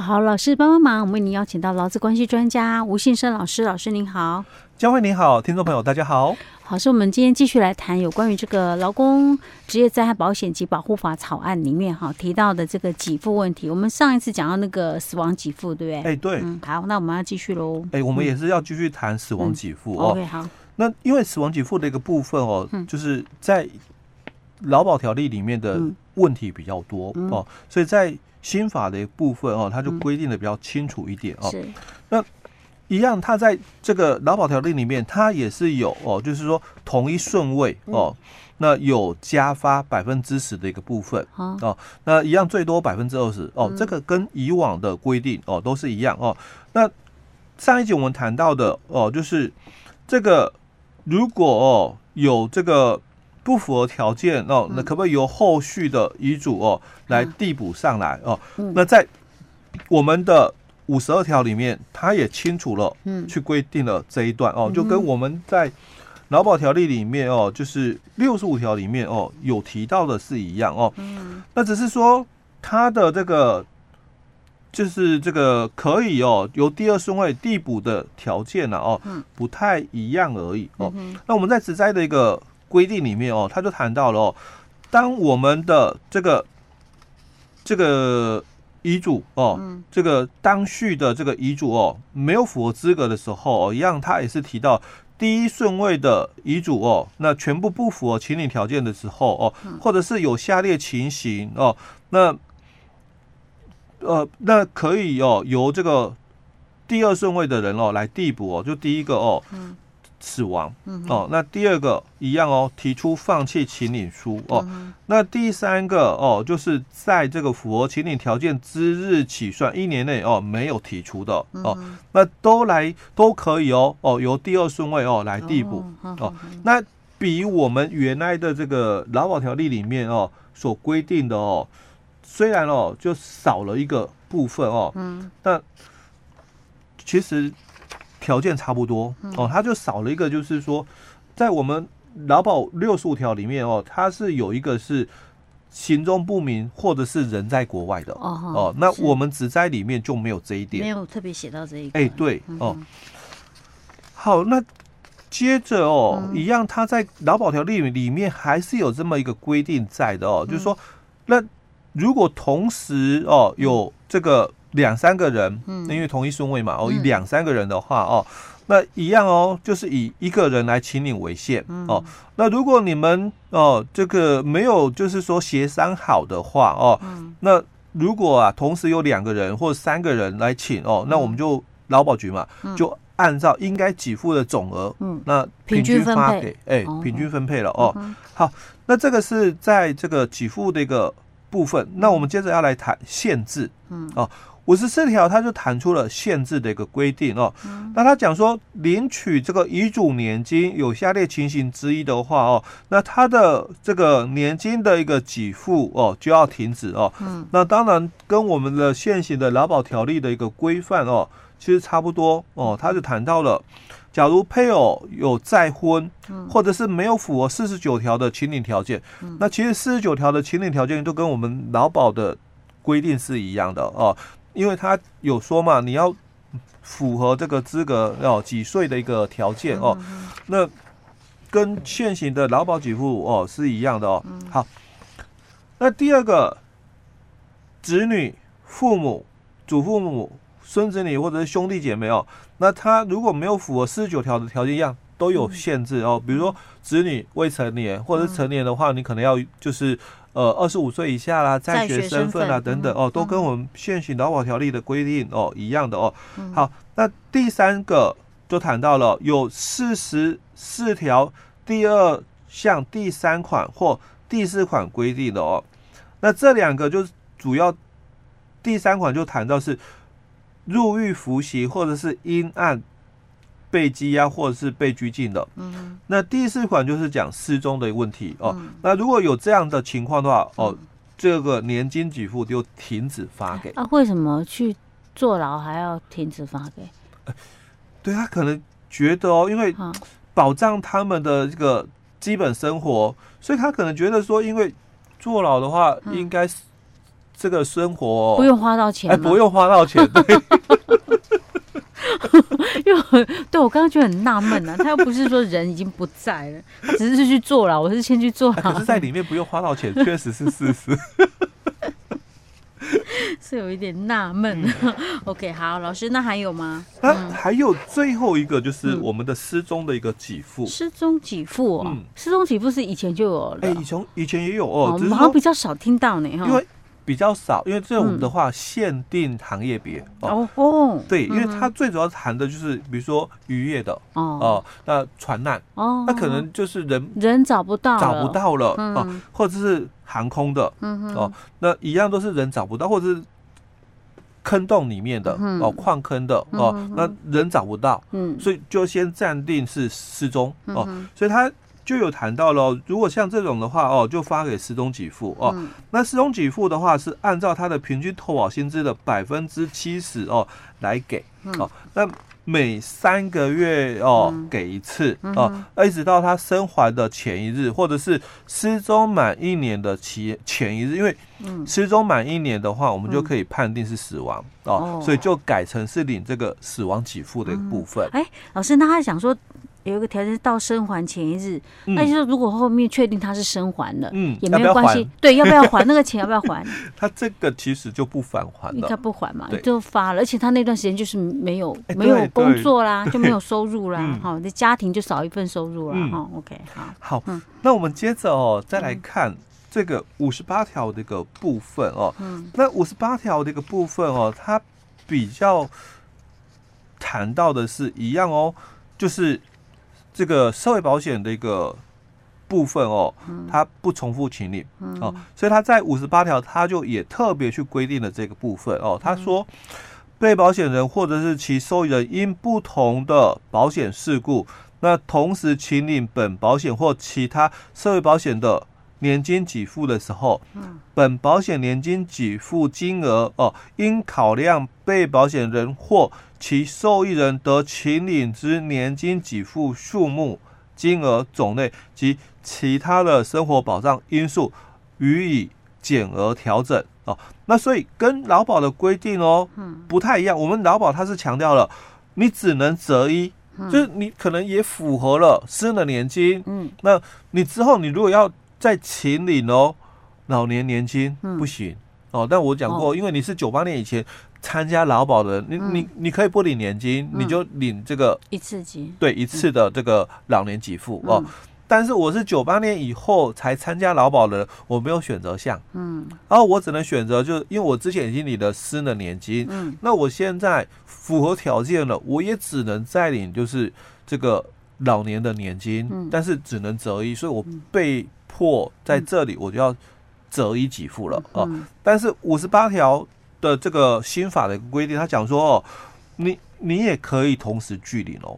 好，老师帮帮忙，我们为您邀请到劳资关系专家吴信生老师，老师您好，江慧您好，听众朋友大家好。好，是我们今天继续来谈有关于这个劳工职业灾害保险及保护法草案里面哈提到的这个给付问题。我们上一次讲到那个死亡给付，对不对？哎，对。嗯，好，那我们要继续喽。哎，我们也是要继续谈死亡给付哦。OK，好。那因为死亡给付的一个部分哦，就是在劳保条例里面的问题比较多哦，所以在新法的一部分哦，它就规定的比较清楚一点哦。是。那。一样，它在这个劳保条例里面，它也是有哦，就是说同一顺位哦，那有加发百分之十的一个部分哦，那一样最多百分之二十哦，这个跟以往的规定哦都是一样哦。那上一集我们谈到的哦，就是这个如果哦有这个不符合条件哦，那可不可以由后续的遗嘱哦来递补上来哦？那在我们的。五十二条里面，他也清楚了，嗯，去规定了这一段哦，就跟我们在劳保条例里面哦，就是六十五条里面哦有提到的是一样哦，嗯，那只是说他的这个就是这个可以哦由第二顺位递补的条件呢哦，不太一样而已哦。那我们在职灾的一个规定里面哦，他就谈到了哦，当我们的这个这个。遗嘱哦，这个当序的这个遗嘱哦，没有符合资格的时候，哦一样他也是提到第一顺位的遗嘱哦，那全部不符合情理条件的时候哦，或者是有下列情形哦，那呃，那可以哦，由这个第二顺位的人哦来递补哦，就第一个哦。死亡。哦，那第二个一样哦，提出放弃请领书。哦，那第三个哦，就是在这个符合请领条件之日起算一年内哦没有提出的。哦，那都来都可以哦哦，由第二顺位哦来递补。哦，那比我们原来的这个劳保条例里面哦所规定的哦，虽然哦就少了一个部分哦，嗯，但其实。条件差不多哦，它就少了一个，就是说，在我们劳保六十五条里面哦，它是有一个是行踪不明或者是人在国外的哦哦，那我们只在里面就没有这一点，没有特别写到这一个。哎，对哦，好，那接着哦，一样，它在劳保条例里面还是有这么一个规定在的哦，就是说，那如果同时哦有这个。两三个人，嗯，因为同一顺位嘛，哦，两三个人的话，哦，那一样哦，就是以一个人来请领为限，哦，那如果你们哦这个没有就是说协商好的话，哦，那如果啊同时有两个人或三个人来请，哦，那我们就劳保局嘛，就按照应该给付的总额，嗯，那平均发给，哎，平均分配了，哦，好，那这个是在这个给付的一个部分，那我们接着要来谈限制，嗯，哦。五十四条，他就谈出了限制的一个规定哦。那他讲说，领取这个遗嘱年金有下列情形之一的话哦，那他的这个年金的一个给付哦就要停止哦。那当然跟我们的现行的劳保条例的一个规范哦，其实差不多哦。他就谈到了，假如配偶有再婚，或者是没有符合四十九条的请领条件，那其实四十九条的请领条件都跟我们劳保的规定是一样的哦。因为他有说嘛，你要符合这个资格哦，几岁的一个条件哦，那跟现行的劳保给付哦是一样的哦。好，那第二个，子女、父母、祖父母、孙子女或者是兄弟姐妹哦，那他如果没有符合四十九条的条件一样，都有限制哦。比如说子女未成年或者是成年的话，你可能要就是。呃，二十五岁以下啦，在学身份啊等等哦，都跟我们现行劳保条例的规定哦一样的哦。好，那第三个就谈到了有四十四条第二项第三款或第四款规定的哦。那这两个就是主要第三款就谈到是入狱服刑或者是因案。被羁押或者是被拘禁的，嗯，那第四款就是讲失踪的问题哦。那如果有这样的情况的话，哦，这个年金给付就停止发给。啊，为什么去坐牢还要停止发给？对，他可能觉得哦，因为保障他们的这个基本生活，所以他可能觉得说，因为坐牢的话，应该是这个生活不用花到钱，哎，不用花到钱，对。因 为对我刚刚觉得很纳闷啊，他又不是说人已经不在了，他只是去做了，我是先去做是在里面不用花到钱，确实是事实。是有一点纳闷。嗯、OK，好，老师，那还有吗？那还有最后一个，就是我们的失踪的一个给付。失踪给付，嗯，失踪给付是以前就有了，哎、欸，以前以前也有哦，我们好像比较少听到呢，哈。比较少，因为这种的话限定行业别哦。哦，对，因为它最主要谈的就是，比如说渔业的哦，那船难哦，那可能就是人人找不到找不到了哦，或者是航空的哦，那一样都是人找不到，或者是坑洞里面的哦，矿坑的哦，那人找不到，嗯，所以就先暂定是失踪哦，所以它。就有谈到了，如果像这种的话哦，就发给失踪给付哦。嗯、那失踪给付的话是按照他的平均投保薪资的百分之七十哦来给哦。那每三个月哦给一次哦，一直到他生还的前一日，或者是失踪满一年的前前一日，因为失踪满一年的话，我们就可以判定是死亡哦，所以就改成是领这个死亡给付的一个部分。哎，老师，那他想说。有一个条件是到生还前一日，嗯、那就是如果后面确定他是生还了，嗯，也没有关系。对，要不要还那个钱？要不要还？他这个其实就不返还了，应该不还嘛，就发了。而且他那段时间就是没有没有工作啦，就没有收入啦，好，这家庭就少一份收入了。哈、嗯、OK，好，好，嗯、那我们接着哦，再来看这个五十八条这个部分哦，嗯，那五十八条这个部分哦，它比较谈到的是一样哦，就是。这个社会保险的一个部分哦，它不重复请领哦，所以他在五十八条，他就也特别去规定了这个部分哦。他说，被保险人或者是其受益人因不同的保险事故，那同时请领本保险或其他社会保险的年金给付的时候，本保险年金给付金额哦，应考量被保险人或其受益人得请领之年金给付数目、金额、种类及其他的生活保障因素予以减额调整哦。那所以跟劳保的规定哦，不太一样。我们劳保它是强调了，你只能择一，就是你可能也符合了私人年金，嗯，那你之后你如果要再请领哦，老年年金不行。哦。但我讲过，因为你是九八年以前。参加劳保的人，你你你可以不领年金，你就领这个一次级，对一次的这个老年给付哦。但是我是九八年以后才参加劳保的人，我没有选择项，嗯，然后我只能选择，就是因为我之前已经领了私的年金，嗯，那我现在符合条件了，我也只能再领就是这个老年的年金，但是只能择一，所以我被迫在这里我就要择一给付了啊。但是五十八条。的这个新法的一个规定，他讲说哦，你你也可以同时拒领哦，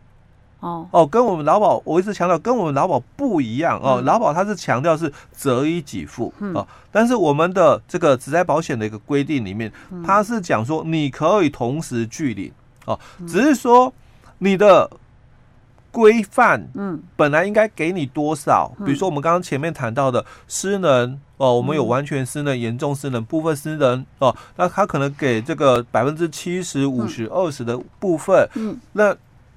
哦。哦，跟我们劳保，我一直强调跟我们劳保不一样哦，劳保它是强调是择一给付哦，但是我们的这个职灾保险的一个规定里面，它是讲说你可以同时拒领哦，只是说你的。规范，嗯，本来应该给你多少？比如说我们刚刚前面谈到的失能哦，我们有完全失能、严重失能、部分失能哦，那他可能给这个百分之七十、五十、二十的部分，嗯，那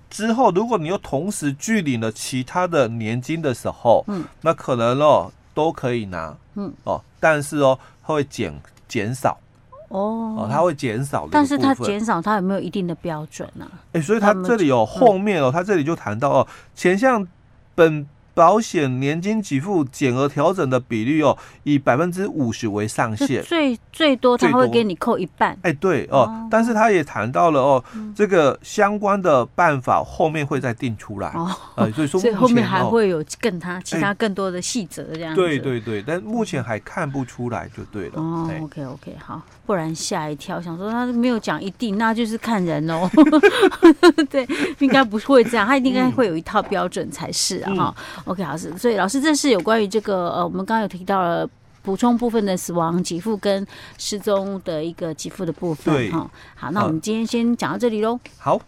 之后如果你又同时拒领了其他的年金的时候，嗯，那可能哦都可以拿，嗯。哦，但是哦会减减少。哦，它会减少，但是它减少，它有没有一定的标准呢？哎，所以它这里有后面哦，它这里就谈到哦，前项本。保险年金给付减额调整的比率哦，以百分之五十为上限，最最多他会给你扣一半。哎，对哦，哦但是他也谈到了哦，嗯、这个相关的办法后面会再定出来哦。呃，所以说，所以后面还会有更他其他更多的细则这样子。对对对，但目前还看不出来就对了。哦，OK OK，好，不然吓一跳，想说他没有讲一定，那就是看人哦。对，应该不会这样，他应该会有一套标准才是啊。哈、嗯。OK，老师，所以老师，这是有关于这个呃，我们刚刚有提到了补充部分的死亡给付跟失踪的一个给付的部分哈。好，那我们今天先讲到这里喽。好。